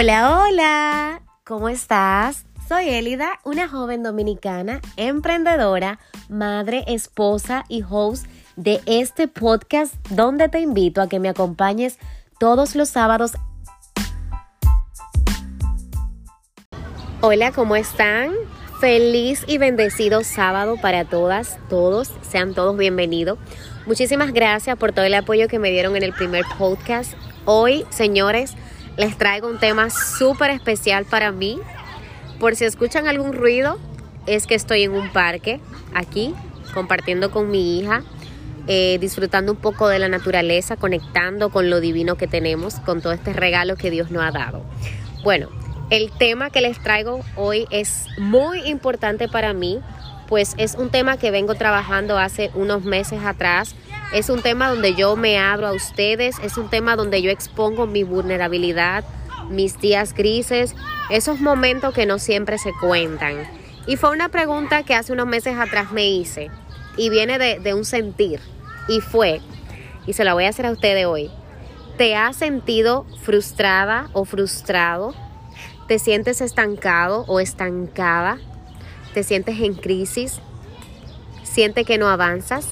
Hola, hola, ¿cómo estás? Soy Elida, una joven dominicana, emprendedora, madre, esposa y host de este podcast donde te invito a que me acompañes todos los sábados. Hola, ¿cómo están? Feliz y bendecido sábado para todas, todos, sean todos bienvenidos. Muchísimas gracias por todo el apoyo que me dieron en el primer podcast. Hoy, señores, les traigo un tema súper especial para mí. Por si escuchan algún ruido, es que estoy en un parque aquí, compartiendo con mi hija, eh, disfrutando un poco de la naturaleza, conectando con lo divino que tenemos, con todo este regalo que Dios nos ha dado. Bueno, el tema que les traigo hoy es muy importante para mí, pues es un tema que vengo trabajando hace unos meses atrás es un tema donde yo me abro a ustedes, es un tema donde yo expongo mi vulnerabilidad, mis días grises, esos momentos que no siempre se cuentan. Y fue una pregunta que hace unos meses atrás me hice y viene de, de un sentir y fue, y se la voy a hacer a ustedes hoy, ¿te has sentido frustrada o frustrado? ¿Te sientes estancado o estancada? ¿Te sientes en crisis? ¿Sientes que no avanzas?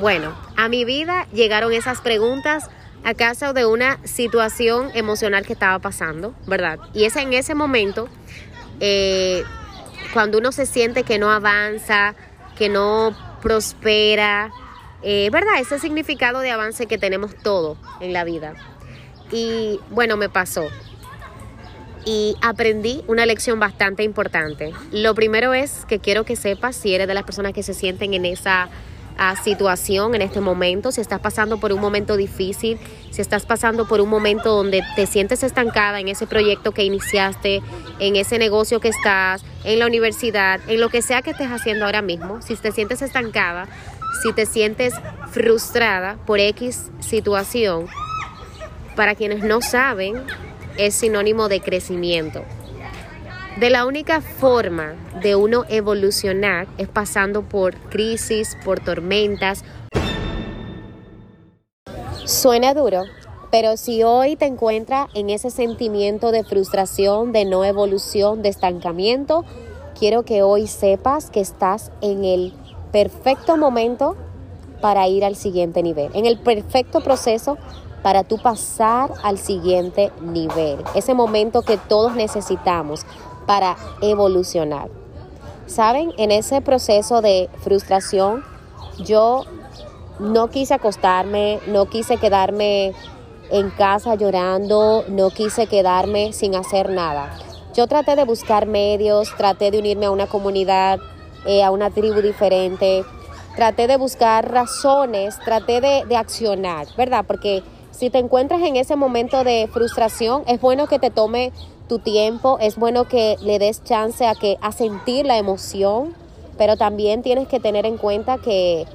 Bueno, a mi vida llegaron esas preguntas a causa de una situación emocional que estaba pasando, ¿verdad? Y es en ese momento, eh, cuando uno se siente que no avanza, que no prospera, eh, ¿verdad? Ese significado de avance que tenemos todo en la vida. Y bueno, me pasó. Y aprendí una lección bastante importante. Lo primero es que quiero que sepas si eres de las personas que se sienten en esa situación en este momento, si estás pasando por un momento difícil, si estás pasando por un momento donde te sientes estancada en ese proyecto que iniciaste, en ese negocio que estás, en la universidad, en lo que sea que estés haciendo ahora mismo, si te sientes estancada, si te sientes frustrada por X situación, para quienes no saben, es sinónimo de crecimiento. De la única forma de uno evolucionar es pasando por crisis, por tormentas. Suena duro, pero si hoy te encuentras en ese sentimiento de frustración, de no evolución, de estancamiento, quiero que hoy sepas que estás en el perfecto momento para ir al siguiente nivel, en el perfecto proceso para tú pasar al siguiente nivel, ese momento que todos necesitamos para evolucionar. Saben, en ese proceso de frustración, yo no quise acostarme, no quise quedarme en casa llorando, no quise quedarme sin hacer nada. Yo traté de buscar medios, traté de unirme a una comunidad, eh, a una tribu diferente, traté de buscar razones, traté de, de accionar, ¿verdad? Porque si te encuentras en ese momento de frustración, es bueno que te tome tu tiempo, es bueno que le des chance a que a sentir la emoción, pero también tienes que tener en cuenta que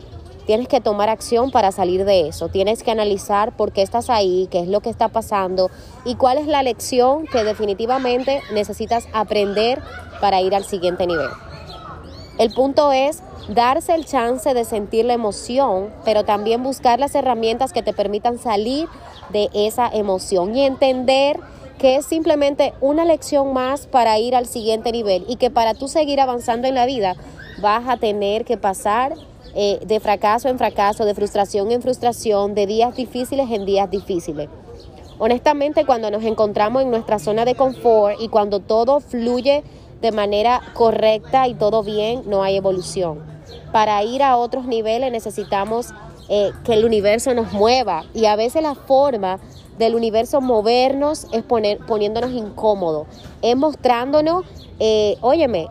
tienes que tomar acción para salir de eso. Tienes que analizar por qué estás ahí, qué es lo que está pasando y cuál es la lección que definitivamente necesitas aprender para ir al siguiente nivel. El punto es darse el chance de sentir la emoción, pero también buscar las herramientas que te permitan salir de esa emoción y entender que es simplemente una lección más para ir al siguiente nivel y que para tú seguir avanzando en la vida vas a tener que pasar eh, de fracaso en fracaso, de frustración en frustración, de días difíciles en días difíciles. Honestamente, cuando nos encontramos en nuestra zona de confort y cuando todo fluye de manera correcta y todo bien, no hay evolución. Para ir a otros niveles necesitamos eh, que el universo nos mueva y a veces la forma del universo movernos es poner, poniéndonos incómodos, es mostrándonos, eh,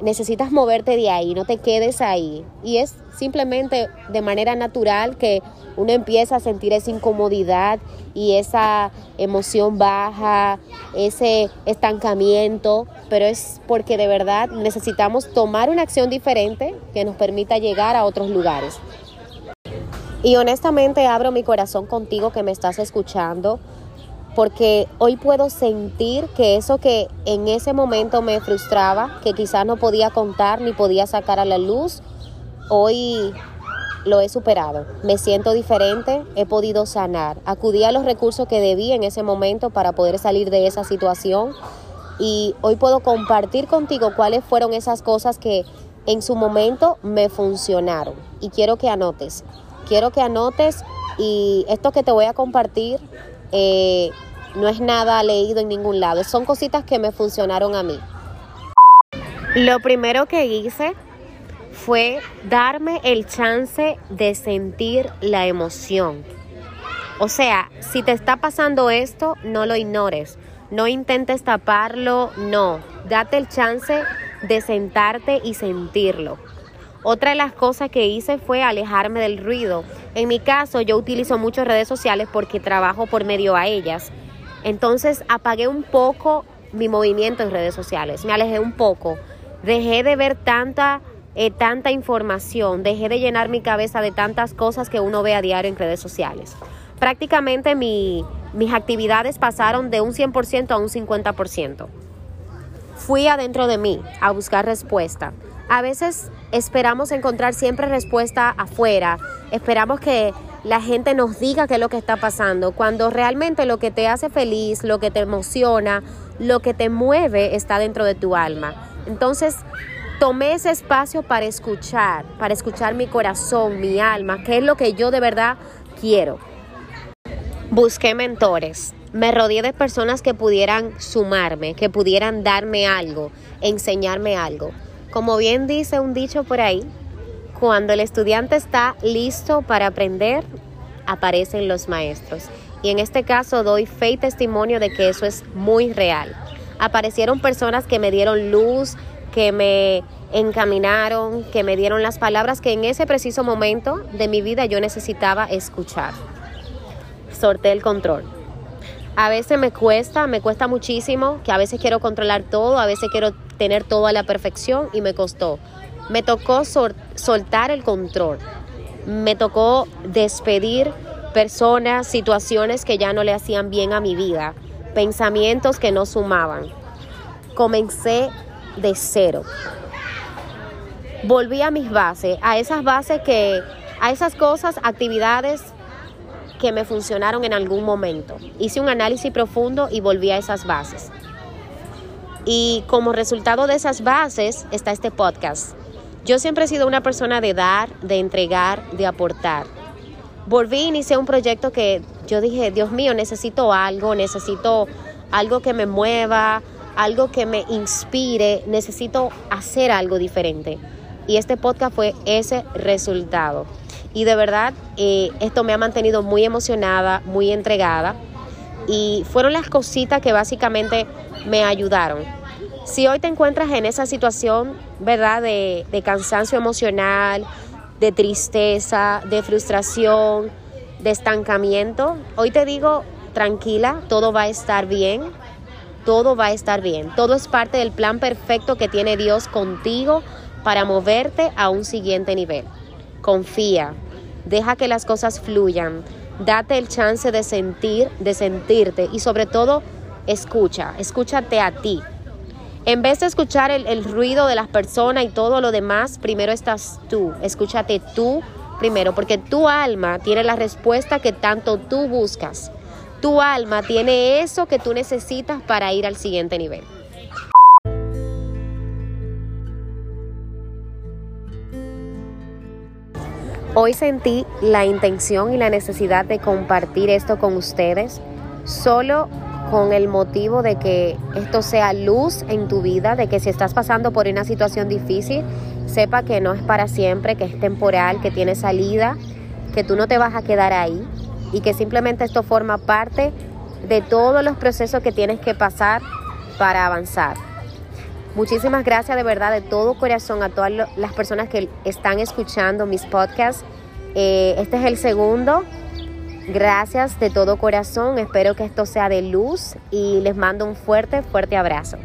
necesitas moverte de ahí, no te quedes ahí. Y es simplemente de manera natural que uno empieza a sentir esa incomodidad y esa emoción baja, ese estancamiento, pero es porque de verdad necesitamos tomar una acción diferente que nos permita llegar a otros lugares. Y honestamente abro mi corazón contigo que me estás escuchando porque hoy puedo sentir que eso que en ese momento me frustraba, que quizás no podía contar ni podía sacar a la luz, hoy lo he superado, me siento diferente, he podido sanar, acudí a los recursos que debí en ese momento para poder salir de esa situación y hoy puedo compartir contigo cuáles fueron esas cosas que en su momento me funcionaron. Y quiero que anotes, quiero que anotes y esto que te voy a compartir eh, no es nada leído en ningún lado, son cositas que me funcionaron a mí. Lo primero que hice fue darme el chance de sentir la emoción. O sea, si te está pasando esto, no lo ignores. No intentes taparlo, no. Date el chance de sentarte y sentirlo. Otra de las cosas que hice fue alejarme del ruido. En mi caso, yo utilizo muchas redes sociales porque trabajo por medio a ellas. Entonces apagué un poco mi movimiento en redes sociales. Me alejé un poco. Dejé de ver tanta eh, tanta información, dejé de llenar mi cabeza de tantas cosas que uno ve a diario en redes sociales. Prácticamente mis actividades pasaron de un 100% a un 50%. Fui adentro de mí a buscar respuesta. A veces esperamos encontrar siempre respuesta afuera, esperamos que la gente nos diga qué es lo que está pasando, cuando realmente lo que te hace feliz, lo que te emociona, lo que te mueve está dentro de tu alma. Entonces, tomé ese espacio para escuchar, para escuchar mi corazón, mi alma, qué es lo que yo de verdad quiero. Busqué mentores, me rodeé de personas que pudieran sumarme, que pudieran darme algo, enseñarme algo. Como bien dice un dicho por ahí, cuando el estudiante está listo para aprender, aparecen los maestros. Y en este caso doy fe y testimonio de que eso es muy real. Aparecieron personas que me dieron luz, que me encaminaron, que me dieron las palabras que en ese preciso momento de mi vida yo necesitaba escuchar. Sorté el control. A veces me cuesta, me cuesta muchísimo, que a veces quiero controlar todo, a veces quiero tener todo a la perfección y me costó. Me tocó soltar el control. Me tocó despedir personas, situaciones que ya no le hacían bien a mi vida, pensamientos que no sumaban. Comencé de cero. Volví a mis bases, a esas bases que, a esas cosas, actividades que me funcionaron en algún momento. Hice un análisis profundo y volví a esas bases. Y como resultado de esas bases está este podcast. Yo siempre he sido una persona de dar, de entregar, de aportar. Volví e inicié un proyecto que yo dije, Dios mío, necesito algo, necesito algo que me mueva, algo que me inspire, necesito hacer algo diferente. Y este podcast fue ese resultado. Y de verdad, eh, esto me ha mantenido muy emocionada, muy entregada. Y fueron las cositas que básicamente me ayudaron. Si hoy te encuentras en esa situación, ¿verdad? De, de cansancio emocional, de tristeza, de frustración, de estancamiento, hoy te digo, tranquila, todo va a estar bien todo va a estar bien. Todo es parte del plan perfecto que tiene Dios contigo para moverte a un siguiente nivel. Confía, deja que las cosas fluyan, date el chance de sentir, de sentirte y sobre todo escucha, escúchate a ti. En vez de escuchar el, ruido de las personas y todo lo demás, primero estás tú, escúchate tú primero, porque tu alma tiene la respuesta que tanto tú buscas. Tu alma tiene eso que tú necesitas para ir al siguiente nivel. Hoy sentí la intención y la necesidad de compartir esto con ustedes, solo con el motivo de que esto sea luz en tu vida, de que si estás pasando por una situación difícil, sepa que no es para siempre, que es temporal, que tiene salida, que tú no te vas a quedar ahí, y que simplemente esto forma parte de todos los procesos que tienes que pasar para avanzar. Muchísimas gracias de verdad de todo corazón a todas las personas que están escuchando mis podcasts. Eh, este es el segundo. Gracias de todo corazón. Espero que esto sea de luz y les mando un fuerte, fuerte abrazo.